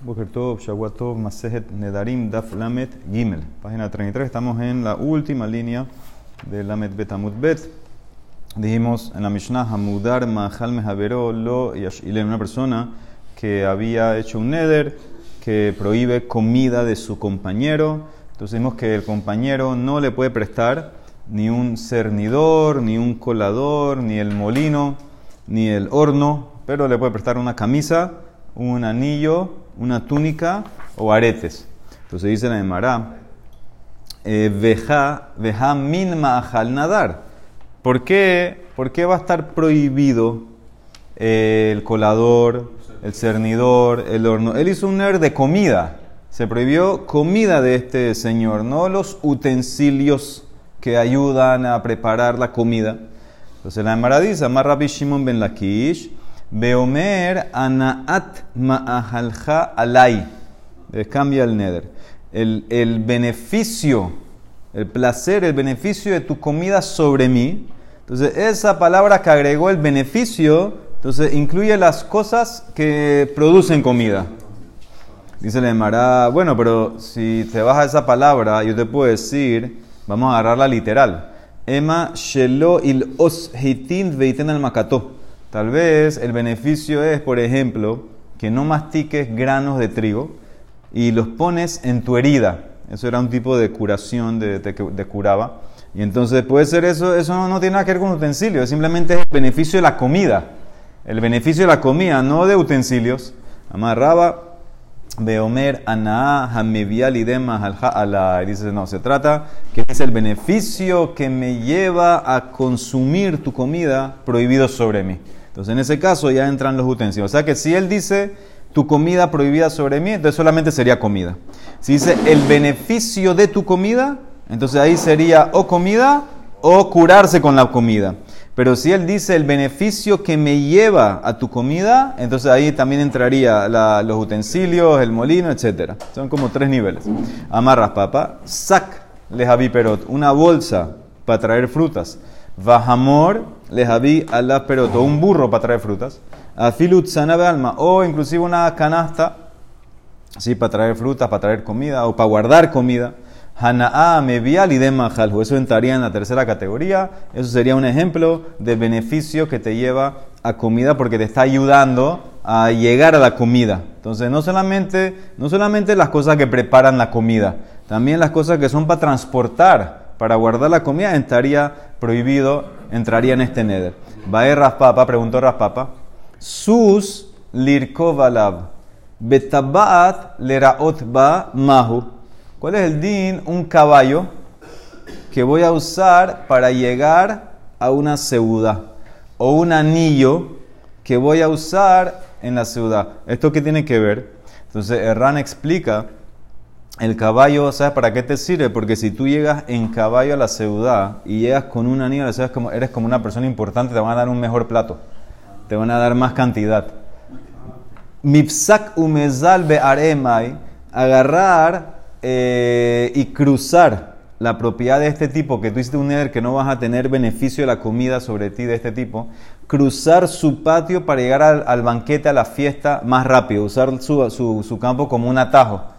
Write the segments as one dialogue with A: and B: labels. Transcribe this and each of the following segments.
A: Boker Tov, Shavuot Masejet Nedarim, Daf Lamet Gimel. Página 33, estamos en la última línea de Lamet Betamut Bet. Dijimos en la Mishnah, Hamudar Mahal Mehavero Lo Yashile, una persona que había hecho un neder que prohíbe comida de su compañero. Entonces dijimos que el compañero no le puede prestar ni un cernidor, ni un colador, ni el molino, ni el horno, pero le puede prestar una camisa, un anillo, una túnica o aretes. Entonces dice la Emara, eh, veja, veja min ma'ajal nadar. ¿Por qué, ¿Por qué va a estar prohibido eh, el colador, el cernidor, el horno? Él hizo un ner de comida. Se prohibió comida de este señor, no los utensilios que ayudan a preparar la comida. Entonces la Emara dice, Amar Rabbi Shimon ben Lakish, Beomer anaat ma'ahalja alay. Cambia el neder. El, el, beneficio, el placer, el beneficio de tu comida sobre mí. Entonces, esa palabra que agregó el beneficio, entonces incluye las cosas que producen comida. Dice la Emara, bueno, pero si te baja esa palabra, yo te puedo decir, vamos a agarrarla literal. Ema shelo il os hitin veiten al makató. Tal vez el beneficio es, por ejemplo, que no mastiques granos de trigo y los pones en tu herida. Eso era un tipo de curación, de, curaba. Y entonces puede ser eso, eso no, tiene nada que ver con utensilios, es simplemente el beneficio de la comida. El beneficio de la comida, no de utensilios. Amarraba, Beomer, Anaa, Hamevial y demás, ala. Dice, no, se trata que es el beneficio que me lleva a consumir tu comida prohibido sobre mí. Entonces, en ese caso ya entran los utensilios. O sea que si él dice tu comida prohibida sobre mí, entonces solamente sería comida. Si dice el beneficio de tu comida, entonces ahí sería o comida o curarse con la comida. Pero si él dice el beneficio que me lleva a tu comida, entonces ahí también entraría los utensilios, el molino, etc. Son como tres niveles. Amarras papa, sac lejavi perot, una bolsa para traer frutas. Vajamor lejavi ala perot, o un burro para traer frutas. Afilut sanabe alma, o inclusive una canasta, sí, para traer frutas, para traer comida, o para guardar comida. Hanaa mevial y majalhu. Eso entraría en la tercera categoría. Eso sería un ejemplo de beneficio que te lleva a comida porque te está ayudando a llegar a la comida. Entonces, no solamente, no solamente las cosas que preparan la comida, también las cosas que son para transportar, para guardar la comida, entraría prohibido, entraría en este neder. Bae Raspapa, preguntó Raspapa, sus lirkovalab, betabaat leraot ba mahu. ¿Cuál es el din? Un caballo que voy a usar para llegar a una ciudad. O un anillo que voy a usar en la ciudad. ¿Esto qué tiene que ver? Entonces, Erran explica, el caballo, ¿sabes para qué te sirve? Porque si tú llegas en caballo a la ciudad y llegas con un anillo, como, eres como una persona importante, te van a dar un mejor plato. Te van a dar más cantidad. Mipsak umezal be'aremai, agarrar eh, y cruzar la propiedad de este tipo, que tú hiciste un neder que no vas a tener beneficio de la comida sobre ti de este tipo, cruzar su patio para llegar al, banquete, a la fiesta más rápido, usar su, campo como un atajo.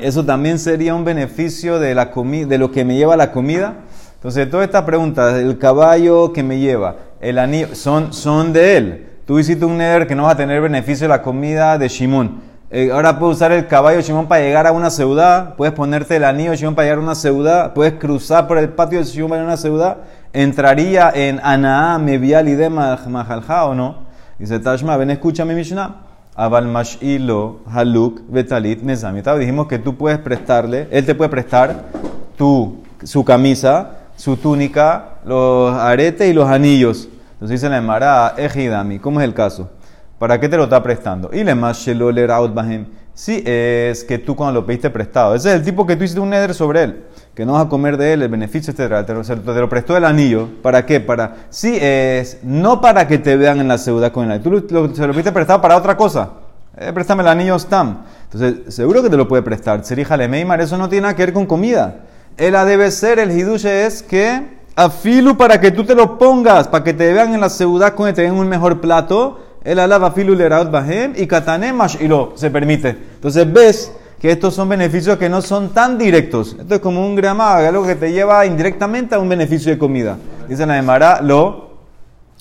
A: Eso también sería un beneficio de, la de lo que me lleva la comida. Entonces, toda esta pregunta, el caballo que me lleva, el anillo, son, son de él. Tú hiciste un neder que no vas a tener beneficio de la comida de Shimon. Eh, ahora puedes usar el caballo de Shimon para llegar a una ciudad, puedes ponerte el anillo Shimon para llegar a una ciudad, puedes cruzar por el patio de Shimon para una ciudad, entraría en Anaa, Mevial y Dema, Mahalja o no. Dice Tashma, ven, escúchame Mishnah. Abal Mashilo, Haluk, Betalit, Nezamita. Dijimos que tú puedes prestarle, él te puede prestar tu, su camisa, su túnica, los aretes y los anillos. Entonces dice la Emara, Ejidami, ¿cómo es el caso? ¿Para qué te lo está prestando? Y le más bahem. Si es que tú cuando lo pediste prestado, ese es el tipo que tú hiciste un neder sobre él, que no vas a comer de él, el beneficio, etc. Te, lo prestó el anillo. ¿Para qué? Para, si es, no para que te vean en la ciudad con él. Tú lo, se lo pediste prestado para otra cosa. Eh, préstame el anillo Stam. Entonces, seguro que te lo puede prestar. Seríjale Meimar, eso no tiene nada que ver con comida. Él debe ser, el hiduche es que afilu para que tú te lo pongas, para que te vean en la ciudad con él, te den un mejor plato el alaba filu leraot bahem y katane lo Se permite. Entonces ves que estos son beneficios que no son tan directos. Esto es como un grama, algo que te lleva indirectamente a un beneficio de comida. Dice la Emara, lo,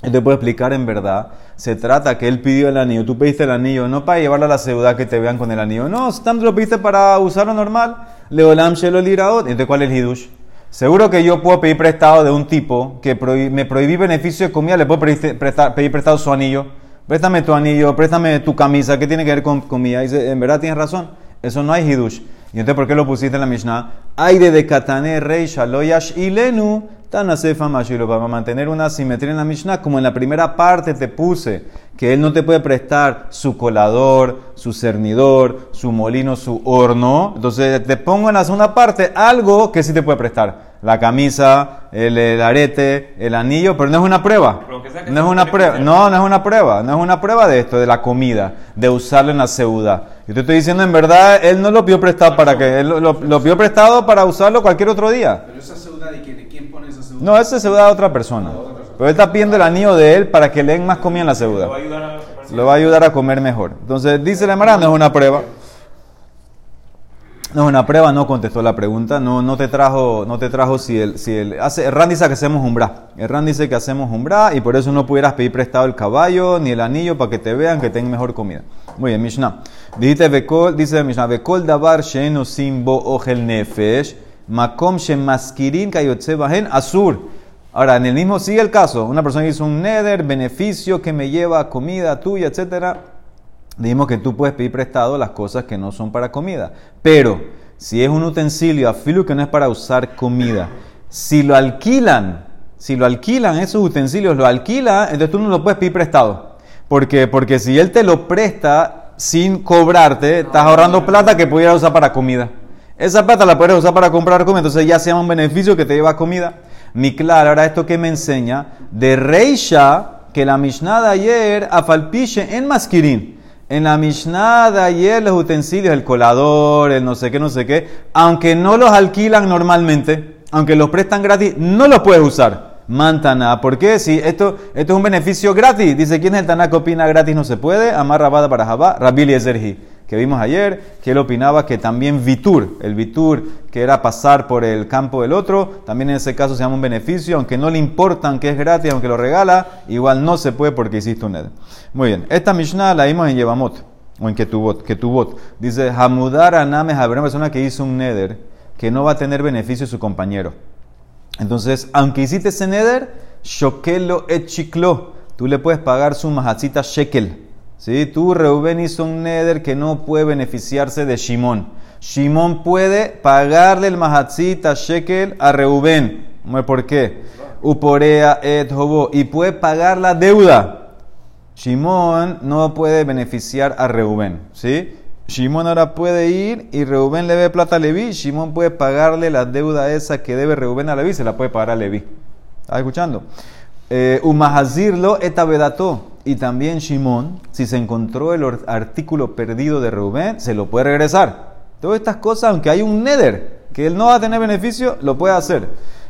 A: él te puede explicar en verdad. Se trata que él pidió el anillo, tú pediste el anillo, no para llevarlo a la ciudad que te vean con el anillo. No, tanto lo pediste para usarlo normal. Leolam shelo liraot. Entonces, ¿cuál es el hidush? Seguro que yo puedo pedir prestado de un tipo que me prohibí beneficio de comida, le puedo pedir prestado su anillo. Préstame tu anillo, préstame tu camisa, ¿qué tiene que ver con comida? dice, en verdad tienes razón. Eso no hay hidush. ¿Y entonces por qué lo pusiste en la Mishnah? Hay de katane rey shaloyash ilenu tanasefa mashilo. Para mantener una simetría en la Mishnah, como en la primera parte te puse que él no te puede prestar su colador, su cernidor, su molino, su horno. Entonces te pongo en la segunda parte algo que sí te puede prestar la camisa, el, arete, el anillo, pero no es una prueba. No es una prueba. No, no es una prueba. No es una prueba de esto, de la comida, de usarlo en la ceuda. Yo te estoy diciendo, en verdad, él no lo pidió prestado para que. Él lo, lo, pidió prestado para usarlo cualquier otro día.
B: Pero esa ceuda, ¿de quién, quién pone esa ceuda?
A: No, esa es ceuda de otra persona. Pero él está pidiendo el anillo de él para que le den más comida en la ceuda. Lo va a ayudar a, lo va a, ayudar a comer mejor. Entonces, dice la Mara, no es una prueba. No, una prueba no contestó la pregunta, no, no te trajo, no te trajo si el, si el, hace, el Ran dice que hacemos umbra, el Ran dice que hacemos umbra y por eso no pudieras pedir prestado el caballo ni el anillo para que te vean que tengan mejor comida. Muy bien, Mishnah. Dice Bekol, dice Mishnah, Bekol davar sheeno simbo ojel nefesh, makom shemaskirin kayotze bahen asur. Ahora, en el mismo sigue el caso, una persona hizo un neder, beneficio que me lleva comida tuya, etcétera dijimos que tú puedes pedir prestado las cosas que no son para comida. Pero si es un utensilio, afilo que no es para usar comida, si lo alquilan, si lo alquilan esos utensilios, lo alquila, entonces tú no lo puedes pedir prestado. Porque, porque si él te lo presta sin cobrarte, estás ahorrando plata que pudiera usar para comida. Esa plata la puedes usar para comprar comida, entonces ya se llama un beneficio que te lleva comida. Mi claro, ahora esto que me enseña, de Reisha, que la Mishnah de ayer, afalpiche en masquirín. En la Mishnah de ayer los utensilios, el colador, el no sé qué, no sé qué, aunque no los alquilan normalmente, aunque los prestan gratis, no los puedes usar. Mantana, ¿por qué? Si esto, esto es un beneficio gratis. Dice, ¿quién es el Taná que opina gratis no se puede? Amar Rabada para Jabá, Rabili Ezerji que vimos ayer, que él opinaba que también Vitur, el Vitur que era pasar por el campo del otro, también en ese caso se llama un beneficio, aunque no le importan que es gratis, aunque lo regala, igual no se puede porque hiciste un neder. Muy bien, esta Mishnah la vimos en Yevamot, o en Ketubot, Ketubot. Dice, Hamudar Aname habrá una persona que hizo un neder que no va a tener beneficio su compañero. Entonces, aunque hiciste ese neder, Shokelo et Chiklo, tú le puedes pagar su mahatzita shekel ¿Sí? Tú, Reuben hizo un neder que no puede beneficiarse de Shimón. Shimón puede pagarle el mahatzita shekel a Reuben. ¿Por qué? Uporea et hobo. Y puede pagar la deuda. Shimón no puede beneficiar a Reuben. ¿Sí? Shimón ahora puede ir y Reuben le debe plata a Levi. Shimón puede pagarle la deuda esa que debe Reuben a Levi. Se la puede pagar a Levi. ¿Estás escuchando? Eh, Umahazirlo etabedato. Y también Shimón, si se encontró el artículo perdido de Reubén, se lo puede regresar. Todas estas cosas, aunque hay un neder, que él no va a tener beneficio, lo puede hacer.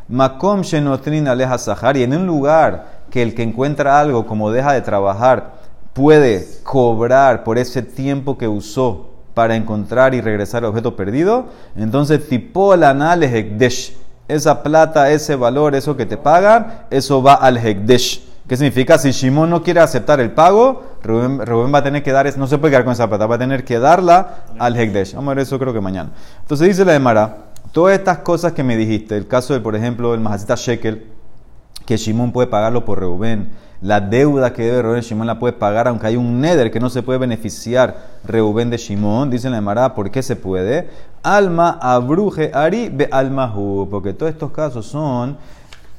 A: Makom shenotrin aleja sahar. Y en un lugar que el que encuentra algo, como deja de trabajar, puede cobrar por ese tiempo que usó para encontrar y regresar el objeto perdido, entonces tipo la hekdesh. Esa plata, ese valor, eso que te pagan, eso va al hekdesh. ¿Qué significa? Si Shimon no quiere aceptar el pago, Rubén, va a tener que dar, no se puede quedar con esa plata, va a tener que darla al Hekdesh. Vamos a ver eso creo que mañana. Entonces dice la Emara, todas estas cosas que me dijiste, el caso de, por ejemplo, el Mahasita Shekel, que Shimon puede pagarlo por Reuben, la deuda que debe Reuben, Shimon la puede pagar, aunque hay un neder que no se puede beneficiar Reuben de Shimon, dice la Emara, ¿por qué se puede? Alma abruje ari be almahu, porque todos estos casos son...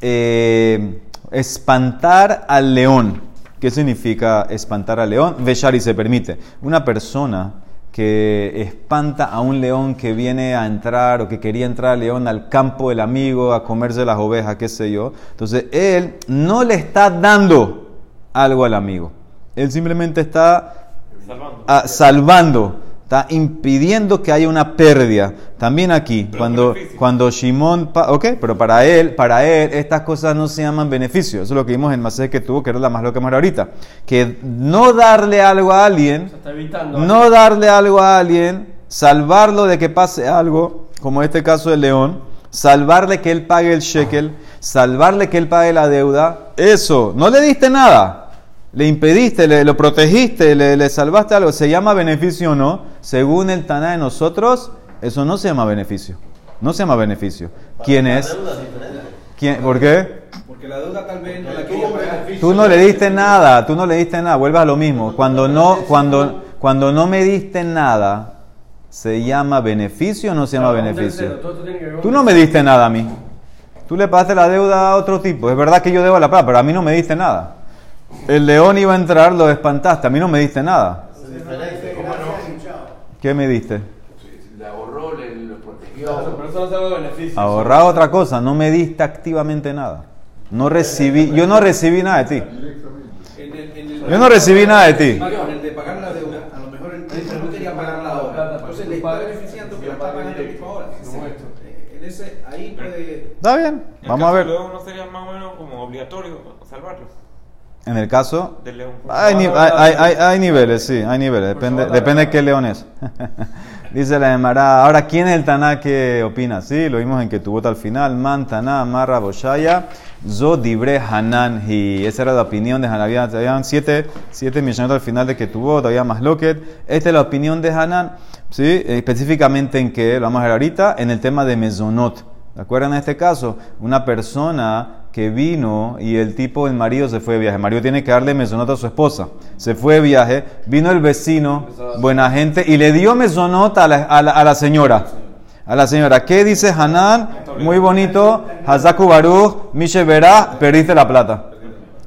A: Eh, espantar al león. ¿Qué significa espantar al león? Veshari se permite. Una persona que espanta a un león que viene a entrar o que quería entrar al león al campo del amigo a comerse las ovejas, qué sé yo. Entonces él no le está dando algo al amigo. Él simplemente está salvando. Está impidiendo que haya una pérdida. También aquí, cuando, cuando Shimon, ok, pero para él, para él, estas cosas no se llaman beneficios. Eso es lo que vimos en Masé que tuvo, que era la más loca más ahorita. Que no darle algo a alguien,
C: Se está evitando.
A: no darle algo a alguien, salvarlo de que pase algo, como este caso del león, salvarle que él pague el shekel, salvarle que él pague la deuda, eso, no le diste nada. Le impediste, le, lo protegiste, le, le salvaste algo. ¿Se llama beneficio o no? Según el Taná de nosotros, eso no se llama beneficio. No se llama beneficio. ¿Quién es? ¿Quién? ¿Por qué?
B: Porque la deuda tal vez no la quería pagar.
A: Tú no le diste nada, tú no le diste nada, vuelvas a lo mismo. Cuando no, cuando, cuando no me diste nada, ¿se llama beneficio o no se llama beneficio? Tú no me diste nada a mí. Tú le pagaste la deuda a otro tipo. Es verdad que yo debo la plata, pero a mí no me diste nada. El león iba a entrar, lo espantaste, a mí no me diste nada. ¿Qué me diste?
D: Le ahorró, le, lo protegió.
C: Claro, pero eso no.
A: Ahorrar otra cosa, no me diste activamente nada. No recibí, yo no recibí nada de ti.
B: En el- en el-
A: Yo no recibí nada de ti.
B: Mario, en el de pagar la deuda, a lo mejor él él no quería pagarla ahora. Entonces le está beneficiando que la está pagando el mismo ahora.
C: Como esto.
B: En ese, ahí puede.
A: Está bien, vamos a ver.
E: león no sería más o menos como obligatorio salvarlo
A: En el caso,
E: león.
A: hay, hay, hay- niveles, sí, hay niveles. Depende, depende de qué león es. Dice la Emara. Ahora, ¿quién es el Taná que opina? Sí, lo vimos en que tuvo al final. Man, Taná, Marra, Boshaya, Zo, Dibre, Hanan. Y esa era la opinión de Hanan. Había, habían siete, siete millones al final de que tuvo, todavía más Locket. Esta es la opinión de Hanan. ¿sí? Específicamente en que, lo vamos a ver ahorita, en el tema de Mezonot. ¿De acuerdo en este caso? Una persona que vino y el tipo, el marido se fue de viaje. El marido tiene que darle mesonot a su esposa. Se fue de viaje, vino el vecino, buena gente, y le dio mesonot a la, señora. A la señora. ¿Qué dice Hanan? Muy bonito. Hazaku Baruch, Mishe perdiste la plata.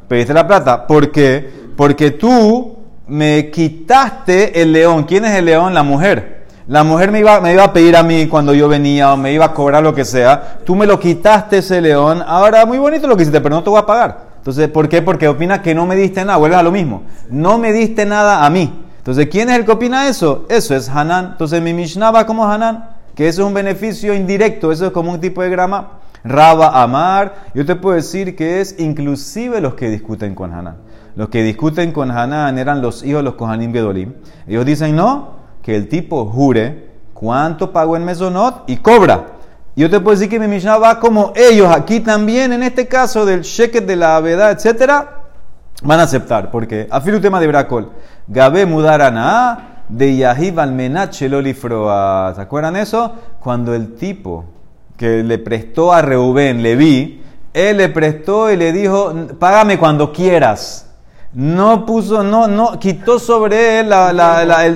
A: Perdiste la plata. ¿Por qué? Porque tú me quitaste el león. ¿Quién es el león? La mujer. La mujer me iba, me iba a pedir a mí cuando yo venía o me iba a cobrar lo que sea. Tú me lo quitaste ese león. Ahora, muy bonito lo que pero no te voy a pagar. Entonces, ¿por qué? Porque opina que no me diste nada. Vuelve a lo mismo. No me diste nada a mí. Entonces, ¿quién es el que opina eso? Eso es Hanan. Entonces, mi Mishnah va como Hanan. Que eso es un beneficio indirecto. Eso es como un tipo de grama. Raba Amar. Yo te puedo decir que es inclusive los que discuten con Hanan. Los que discuten con Hanan eran los hijos de los Kohanim Gedolim. Ellos dicen no, que el tipo jure cuánto pagó en Mesonot y cobra. Yo te puedo decir que mi Mishnah va como ellos. Aquí también, en este caso del sheket de la avedad, etcétera, van a aceptar. Porque, afilu tema de Bracol, Gabe mudarana de Yahib almenat shelolifroa. ¿Se acuerdan eso? Cuando el tipo que le prestó a Reubén, Leví, él le prestó y le dijo, págame cuando quieras. No puso, no, no, quitó sobre él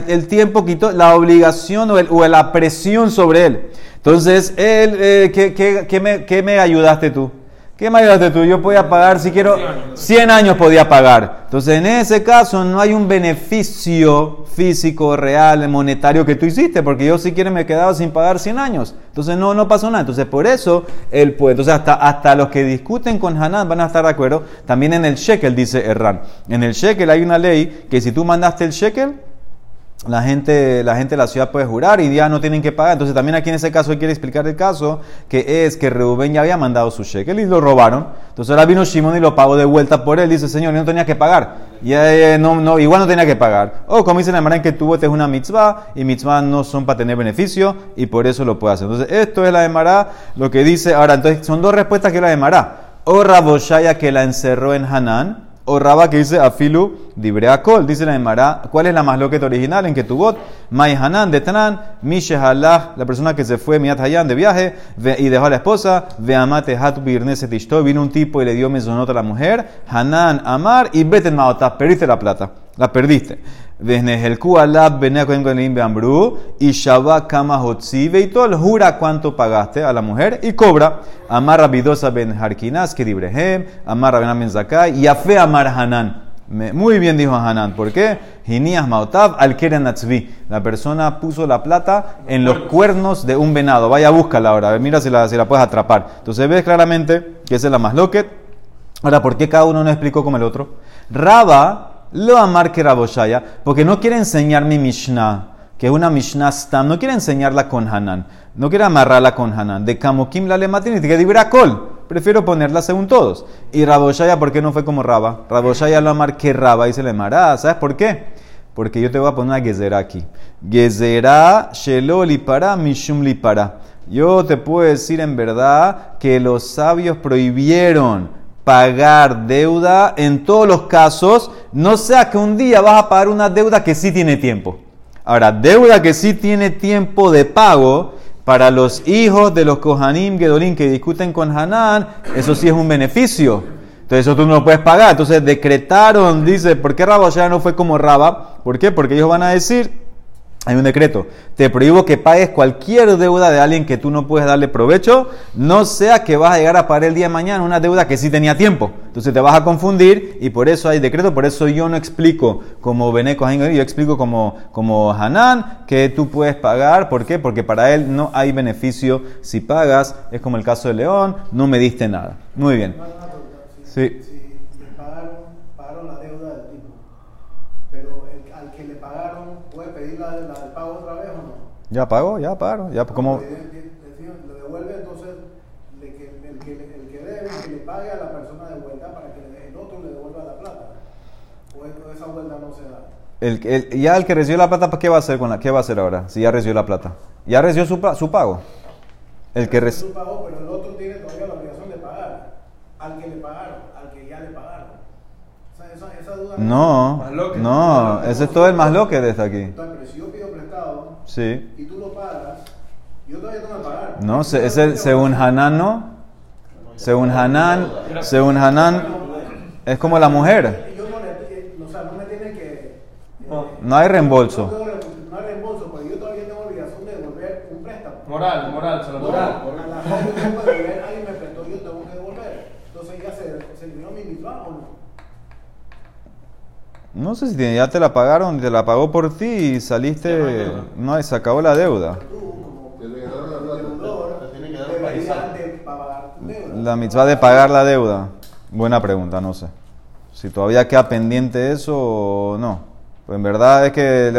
A: el, tiempo, quitó la obligación o, la presión sobre él. Entonces, él, eh, ¿qué, qué- qué me, qué me ayudaste tú? ¿Qué me ayudaste tú? Yo podía pagar, si quiero, 100 años podía pagar. Entonces, en ese caso, no hay un beneficio físico, real, monetario que tú hiciste, porque yo si quiero me quedaba sin pagar 100 años. Entonces, no, no pasó nada. Entonces, por eso, él puede. Entonces, hasta, hasta los que discuten con Hanan van a estar de acuerdo. También en el shekel, dice Erran. En el shekel hay una ley que si tú mandaste el shekel, la gente, la gente de la ciudad puede jurar y ya no tienen que pagar. Entonces también aquí en ese caso él quiere explicar el caso, que es que Reuben ya había mandado su shekel y lo robaron. Entonces ahora vino Shimon y lo pagó de vuelta por él. Dice, señor, yo no tenía que pagar. Y, eh, no, no, igual no tenía que pagar. O como dice la Emara en que tuvo, este es una mitzvah y mitzvah no son para tener beneficio y por eso lo puede hacer. Entonces esto es la Emara, lo que dice. Ahora, entonces son dos respuestas que la Emara. O Raboshaya que la encerró en Hanán o Raba que dice Afilu Dibreakol, dice la Emara, ¿cuál es la más loqueta original? En que tu bot, Mai Hanan de Tanan, Mishe Halah, la persona que se fue Miat Hayan de viaje y dejó a la esposa, Veamate Hat Birneset vino un tipo y le dio mesonot a la mujer, Hanan Amar y Beten Maotah, perdiste la plata, la perdiste. Desnejelku alab benea kohen kohenim beambru y Shabbat kama hotzive y todo jura cuánto pagaste a la mujer y cobra. Amar rabidosa ben harkinas que dibrehem, amar rabenam ben zakai y afe amar hanan. Muy bien dijo Hanan, ¿por qué? Hinias mautav al. La persona puso la plata en los cuernos de un venado. Vaya, búscala ahora, mira si la, si la puedes atrapar. Entonces ves claramente que esa es la más loquet. Ahora, ¿por qué cada uno no explicó como el otro? Raba lo amar que Raboshaya, porque no quiere enseñar mi Mishnah. que es una Mishnah Stam, no quiere enseñarla con Hanan, no quiere amarrarla con Hanan. De Kamokim la lematin, que dibra kol. Prefiero ponerla según todos. Y Raboshaya, ¿por qué no fue como Raba? Raboshaya lo amar que Raba, dice le Mará. ¿Sabes por qué? Porque yo te voy a poner una gezerá aquí. Gezerá shelo lipara mishum lipara. Yo te puedo decir en verdad que los sabios prohibieron pagar deuda en todos los casos, no sea que un día vas a pagar una deuda que sí tiene tiempo. Ahora, deuda que sí tiene tiempo de pago, para los hijos de los Kohanim Gedolim que discuten con Hanan, eso sí es un beneficio. Entonces eso tú no lo puedes pagar. Entonces decretaron, dice, ¿por qué Rabba ya no fue como Rabba? ¿Por qué? Porque ellos van a decir, hay un decreto. Te prohíbo que pagues cualquier deuda de alguien que tú no puedes darle provecho, no sea que vas a llegar a pagar el día de mañana una deuda que sí tenía tiempo. Entonces te vas a confundir y por eso hay decreto, por eso yo no explico como Beneco yo explico como, como Hanan que tú puedes pagar. ¿Por qué? Porque para él no hay beneficio si pagas. Es como el caso de León, no me diste nada. Muy bien. Sí. Ya pagó, ya pagó. Ya, como...
B: Le devuelve entonces el que, el, que, el que debe, que le pague a la persona de vuelta para que el otro le devuelva la plata. O esa vuelta no se da.
A: El, el, ya el que recibió la plata, ¿qué va a hacer con la, qué va a hacer ahora? Si ya recibió la plata, ya recibió su, su pago. El que recibió
B: su pago, pero el otro tiene todavía la obligación de pagar al que le pagaron, al que ya le pagaron. O sea, esa, duda
A: no, no, ese es todo el más lo que desde aquí.
B: Entonces, pero si yo pido prestado
A: sí.
B: y tú lo pagas, yo todavía tengo que pagar.
A: No, se, ese, según Hanan, no. Según Hanan, según Hanan, es como la mujer.
B: Yo no, le, o sea, no me tiene que.
A: No hay reembolso.
B: No hay reembolso, porque yo todavía tengo obligación de devolver un préstamo.
C: Moral, moral, se lo moral.
B: A la gente tengo que devolver, alguien me prestó, yo tengo que devolver. Entonces ya se, se eliminó mi mitzvah o no.
A: No sé si ya te la pagaron, te la pagó por ti y saliste, no, se acabó la deuda. La mitzvah de pagar la deuda. Buena pregunta, no sé. Si todavía queda pendiente eso o no. Pues en verdad es que...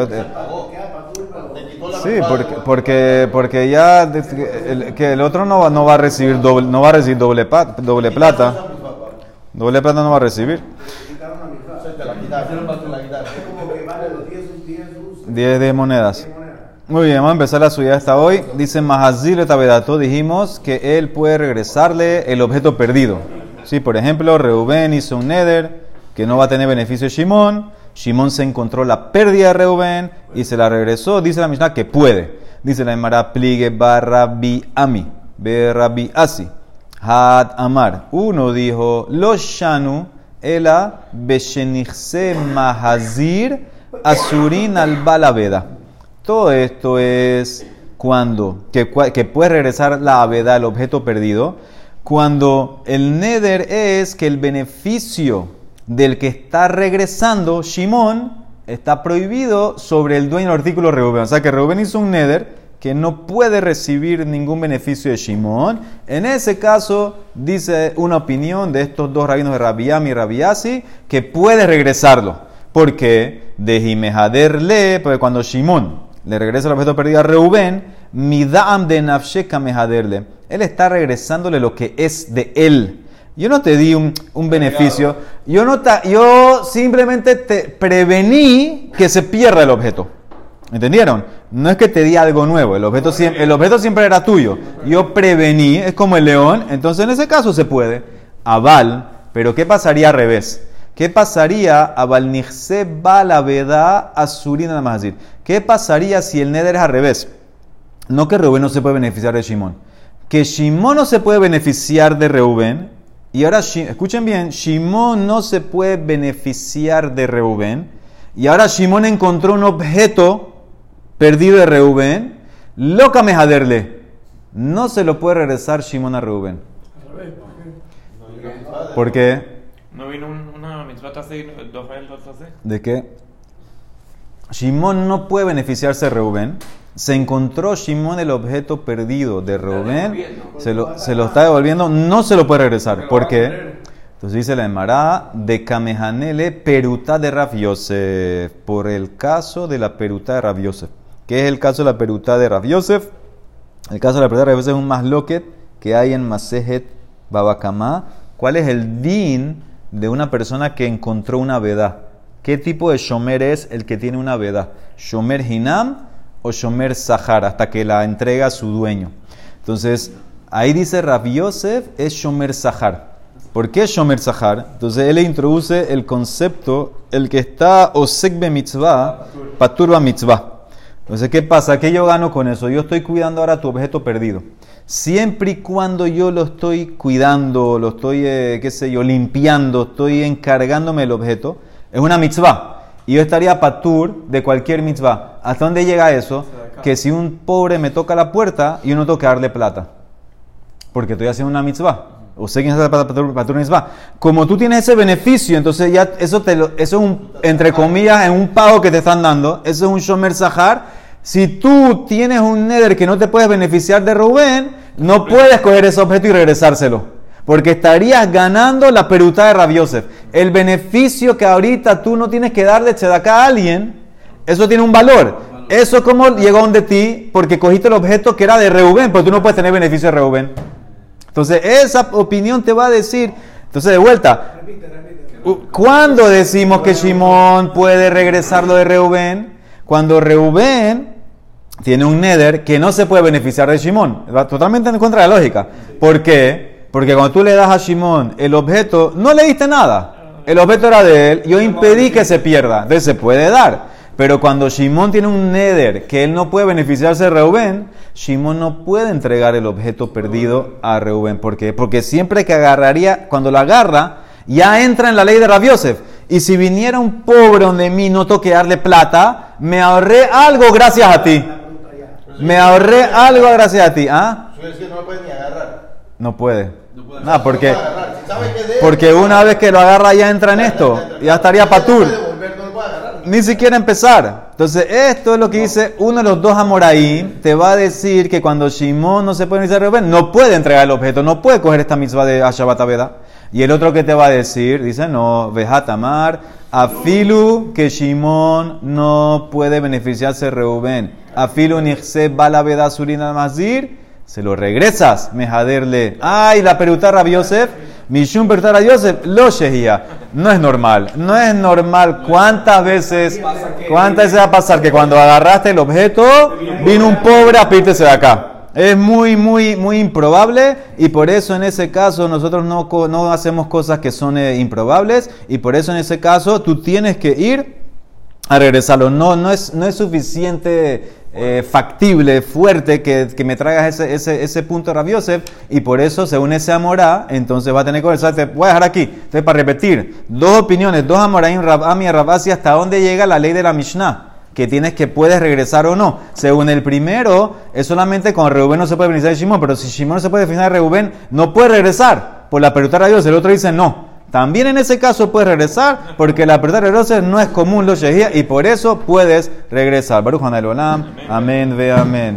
A: Sí, porque, porque, porque ya el, que el otro no, no va a recibir doble, no va a recibir doble, doble plata. Doble plata no va a recibir. 10 de monedas. Muy bien, vamos a empezar la suya hasta hoy. Dice Mahazil Tabedato, dijimos que él puede regresarle el objeto perdido. Sí, por ejemplo, Reuben hizo un neder que no va a tener beneficio de Shimon. Shimon se encontró la pérdida de Reuben y se la regresó. Dice la Mishnah que puede. Dice la Emara pligue barra bi ami, barra bi asi. Had amar. Uno dijo, los shanu ela beshenichse mahazir asurin al balaveda. Todo esto es cuando, que, que puede regresar la aveda, el objeto perdido, cuando el neder es que el beneficio del que está regresando, Shimon, está prohibido sobre el dueño del artículo Reuben. O sea que Reuben hizo un neder que no puede recibir ningún beneficio de Shimon. En ese caso, dice una opinión de estos dos rabinos de Rabiam y Rabiasi, que puede regresarlo. Porque de Jimehaderle, porque cuando Shimon le regresa el objeto perdido a Reubén, Midam de Nafsheka Mehaderle. Él está regresándole lo que es de él. Yo no te di un, un beneficio, yo, no yo simplemente te prevení que se pierda el objeto. ¿Entendieron? No es que te di algo nuevo, el objeto, siempre, el objeto siempre era tuyo. Yo prevení, es como el león, entonces en ese caso se puede. Aval, pero ¿qué pasaría al revés? ¿Qué pasaría a Balnixse Balaveda Azurina Mazir? ¿Qué pasaría si el Neder es al revés? No que Reuben no se puede beneficiar de Shimon. Que Shimon no se puede beneficiar de Reuben. Y ahora, escuchen bien, Shimon no se puede beneficiar de Reuben. Y ahora Shimon encontró un objeto perdido de Reuben, loca mejaderle. No se lo puede regresar Shimon a Reuben. ¿Por qué?
E: ¿No vino una mitzvah dos
A: ¿De qué? Shimon no puede beneficiarse de Reuben. Se encontró Shimon el objeto perdido de Reuben. Se lo, se lo está devolviendo. No se lo puede regresar. ¿Por qué? Entonces dice la Emara de Kamehanele peruta de Rav Yosef. Por el caso de la peruta de Rav Yosef. Que es el caso de la perutá de Rav Yosef. El caso de la perutá de Rav Yosef es un masloquet que hay en Masejet Babakamá. ¿Cuál es el din de una persona que encontró una veda? ¿Qué tipo de shomer es el que tiene una veda? ¿Shomer hinam o shomer sahar? Hasta que la entrega a su dueño. Entonces, ahí dice Rav Yosef es shomer sahar. ¿Por qué Shomer Sahar? Entonces él introduce el concepto, el que está Osekbe Mitzvah, Paturba Mitzvah. Entonces, ¿qué pasa? ¿Qué yo gano con eso? Yo estoy cuidando ahora tu objeto perdido. Siempre y cuando yo lo estoy cuidando, lo estoy, eh, qué sé yo, limpiando, estoy encargándome del objeto, es una mitzvah. Y yo estaría patur de cualquier mitzvah. ¿Hasta dónde llega eso? Que si un pobre me toca la puerta, yo no tengo que darle plata. Porque estoy haciendo una mitzvah. O sé quién es patur mitzvah. Como tú tienes ese beneficio, entonces ya eso, te lo- eso es un, entre comillas, en un pago que te están dando. Eso es un shomer sahar. Si tú tienes un neder que no te puedes beneficiar de Rubén, no puedes coger ese objeto y regresárselo. Porque estarías ganando la peruta de Rav Yosef. El beneficio que ahorita tú no tienes que dar de tzedaká a alguien, eso tiene un valor. Eso como llegó donde ti, porque cogiste el objeto que era de Reuben, pero tú no puedes tener beneficio de Reuben. Entonces, esa opinión te va a decir. Entonces, de vuelta, ¿cuándo decimos que Shimón puede regresar lo de Reubén? Cuando Reubén tiene un neder que no se puede beneficiar de Shimón. Va totalmente en contra de la lógica. ¿Por qué? Porque cuando tú le das a Shimón el objeto, no le diste nada. El objeto era de él, yo impedí que se pierda. Entonces se puede dar. Pero cuando Shimón tiene un neder que él no puede beneficiarse de Reubén, Shimón no puede entregar el objeto perdido a Reubén. ¿Por qué? Porque siempre que agarraría, cuando lo agarra, ya entra en la ley de Rav Yosef. Y si viniera un pobre donde mí no toque darle plata, me ahorré algo gracias a ti. Me ahorré algo gracias a ti. ¿Ah?
F: No lo puedes ni agarrar.
A: No puede.
F: No puede
A: porque,
F: No puede. Si
A: porque una vez que lo agarra ya entra en esto. Ya estaría patur. Ni siquiera empezar. Entonces, esto es lo que dice uno de los dos Amoraí. Te va a decir que cuando Shimón no se puede iniciar Reuben, no puede entregar el objeto, no puede coger esta mitzvah de Ashabat. Y el otro que te va a decir, dice, no, Vejatamar, Afilu que Shimón no puede beneficiarse Reuben. Afilu Nixse Balaveda Surina Mazir, se lo regresas, mejaderle. Ay, la peruta Rabbi Yosef, Mishum peruta Rabbi Yosef, lo shehia. No es normal, no es normal. ¿Cuántas veces, cuántas veces va a pasar que cuando agarraste el objeto, vino un pobre a pedirte de acá? Es muy, muy, muy improbable y por eso en ese caso nosotros no, no hacemos cosas que son eh, improbables y por eso en ese caso tú tienes que ir a regresarlo. No, no, es, no es suficiente eh, factible, fuerte, que, que me traigas ese, ese, ese punto Rav y por eso, según ese Amorá, entonces va a tener que conversar. Te voy a dejar aquí. Entonces, para repetir, dos opiniones, dos Amoraim, Rabami y Rabasi, hasta dónde llega la ley de la Mishnah. Que tienes que puedes regresar o no. Según el primero, es solamente con Reuben no se puede beneficiar de Shimón, pero si Shimón no se puede beneficiar de Reuben, no puede regresar por la peruta de Dios. El otro dice no. También en ese caso puedes regresar porque la peruta de Dios no es común lo shehia y por eso puedes regresar. Baruch Olam. Amén, ve amén.